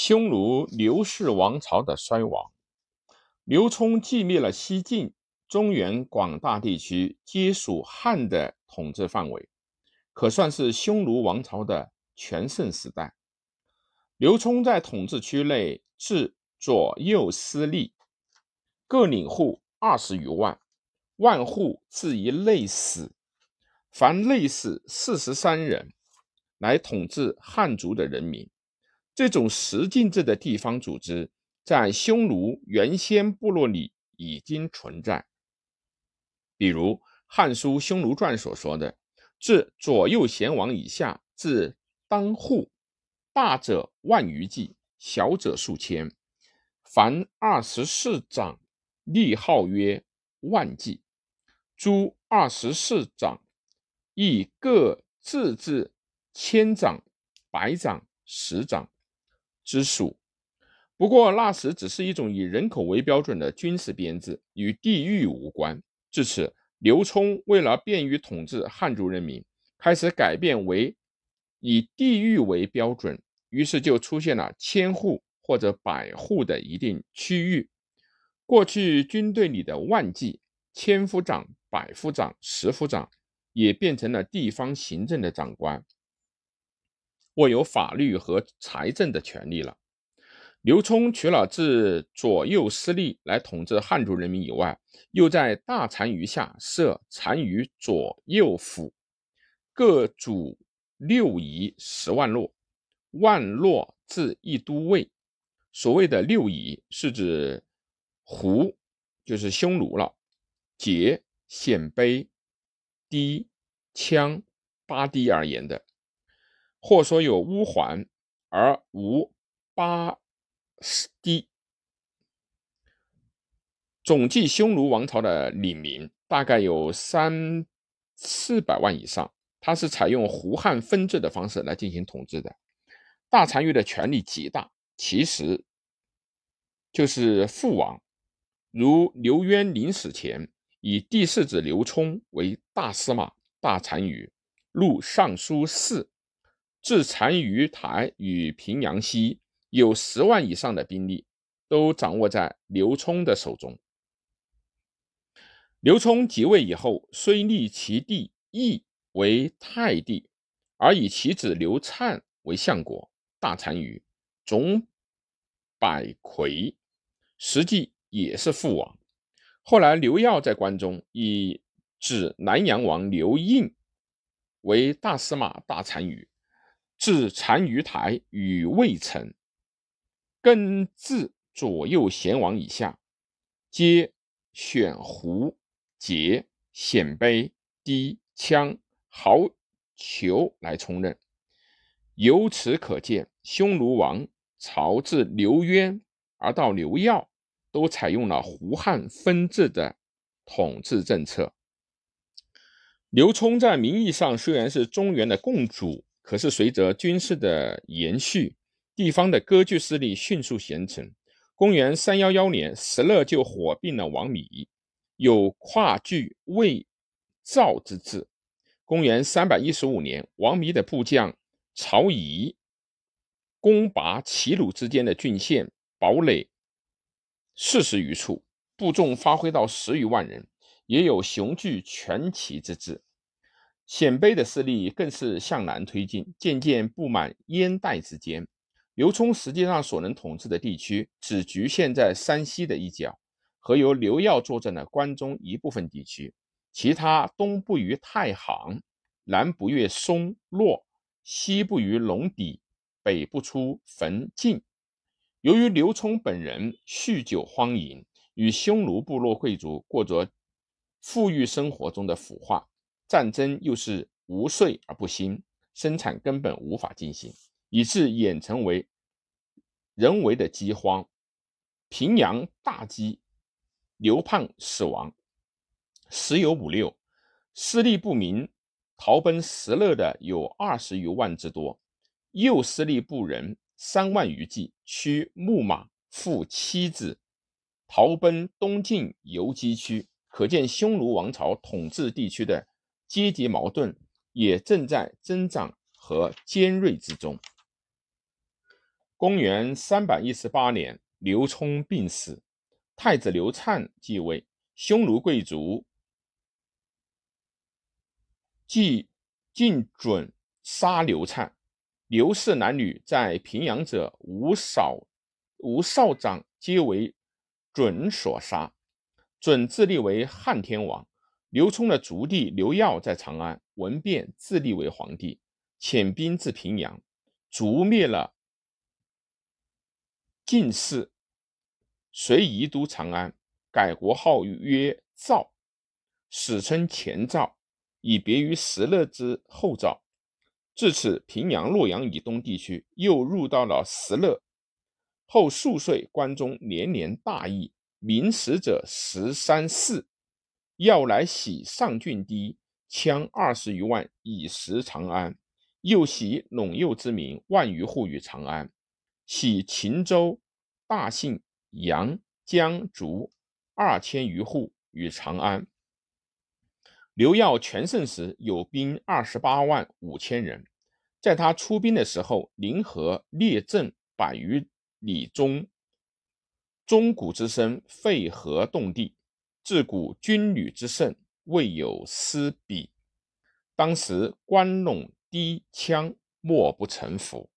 匈奴刘氏王朝的衰亡。刘聪继灭了西晋，中原广大地区皆属汉的统治范围，可算是匈奴王朝的全盛时代。刘聪在统治区内置左右司隶，各领户二十余万，万户置一内史，凡内史四十三人，来统治汉族的人民。这种十进制的地方组织，在匈奴原先部落里已经存在。比如《汉书·匈奴传》所说的：“自左右贤王以下，至当户，大者万余计，小者数千。凡二十四长，立号曰万计。诸二十四长，亦各自治千长、百长、十长。”之数，不过那时只是一种以人口为标准的军事编制，与地域无关。至此，刘聪为了便于统治汉族人民，开始改变为以地域为标准，于是就出现了千户或者百户的一定区域。过去军队里的万计、千夫长、百夫长、十夫长，也变成了地方行政的长官。握有法律和财政的权利了。刘聪除了自左右司隶来统治汉族人民以外，又在大单于下设单于左右府，各主六夷十万落，万落至一都尉。所谓的六夷，是指胡，就是匈奴了；羯、鲜卑、氐、羌、巴堤而言的。或说有乌桓而无巴堤，总计匈奴王朝的领民大概有三四百万以上。他是采用胡汉分治的方式来进行统治的。大单于的权力极大，其实就是父王。如刘渊临死前以第四子刘聪为大司马、大单于，录尚书事。至单于台与平阳西有十万以上的兵力，都掌握在刘聪的手中。刘聪即位以后，虽立其弟义为太帝，而以其子刘灿为相国、大单于、总百魁，实际也是父王。后来刘耀在关中以指南阳王刘应为大司马、大单于。至单于台与魏城，更至左右贤王以下，皆选胡、羯、鲜卑、氐、羌、豪、裘来充任。由此可见，匈奴王朝自刘渊而到刘耀，都采用了胡汉分治的统治政策。刘聪在名义上虽然是中原的共主。可是，随着军事的延续，地方的割据势力迅速形成。公元三幺幺年，石勒就火并了王弥，有跨据魏、赵之志。公元三百一十五年，王弥的部将曹仪攻拔齐鲁之间的郡县、堡垒四十余处，部众发挥到十余万人，也有雄踞全齐之志。鲜卑的势力更是向南推进，渐渐布满燕代之间。刘聪实际上所能统治的地区只局限在山西的一角和由刘耀坐镇的关中一部分地区，其他东部于太行，南不越松洛，西部于龙底，北不出汾晋。由于刘聪本人酗酒荒淫，与匈奴部落贵族过着富裕生活中的腐化。战争又是无税而不兴，生产根本无法进行，以致演成为人为的饥荒。平阳大饥，刘胖死亡，时有五六，势力不明，逃奔石勒的有二十余万之多，右势力部人三万余计，驱木马，负妻子，逃奔东晋游击区。可见匈奴王朝统治地区的。阶级矛盾也正在增长和尖锐之中。公元三百一十八年，刘聪病死，太子刘灿继位，匈奴贵族即进准杀刘灿。刘氏男女在平阳者无少无少长，皆为准所杀。准自立为汉天王。刘聪的族弟刘耀在长安文变，自立为皇帝，遣兵至平阳，逐灭了。进士，遂移都长安，改国号曰赵，史称前赵，以别于石勒之后赵。至此，平阳、洛阳以东地区又入到了石勒。后数岁，关中连年大疫，民死者十三四。要来袭上郡堤，羌二十余万以食长安，又袭陇右之民万余户于长安，徙秦州。大姓杨江竹二千余户与长安。刘耀全盛时有兵二十八万五千人，在他出兵的时候，临河列阵百余里中，钟鼓之声沸河动地，自古军旅之盛，未有思彼。当时关陇低羌莫不臣服。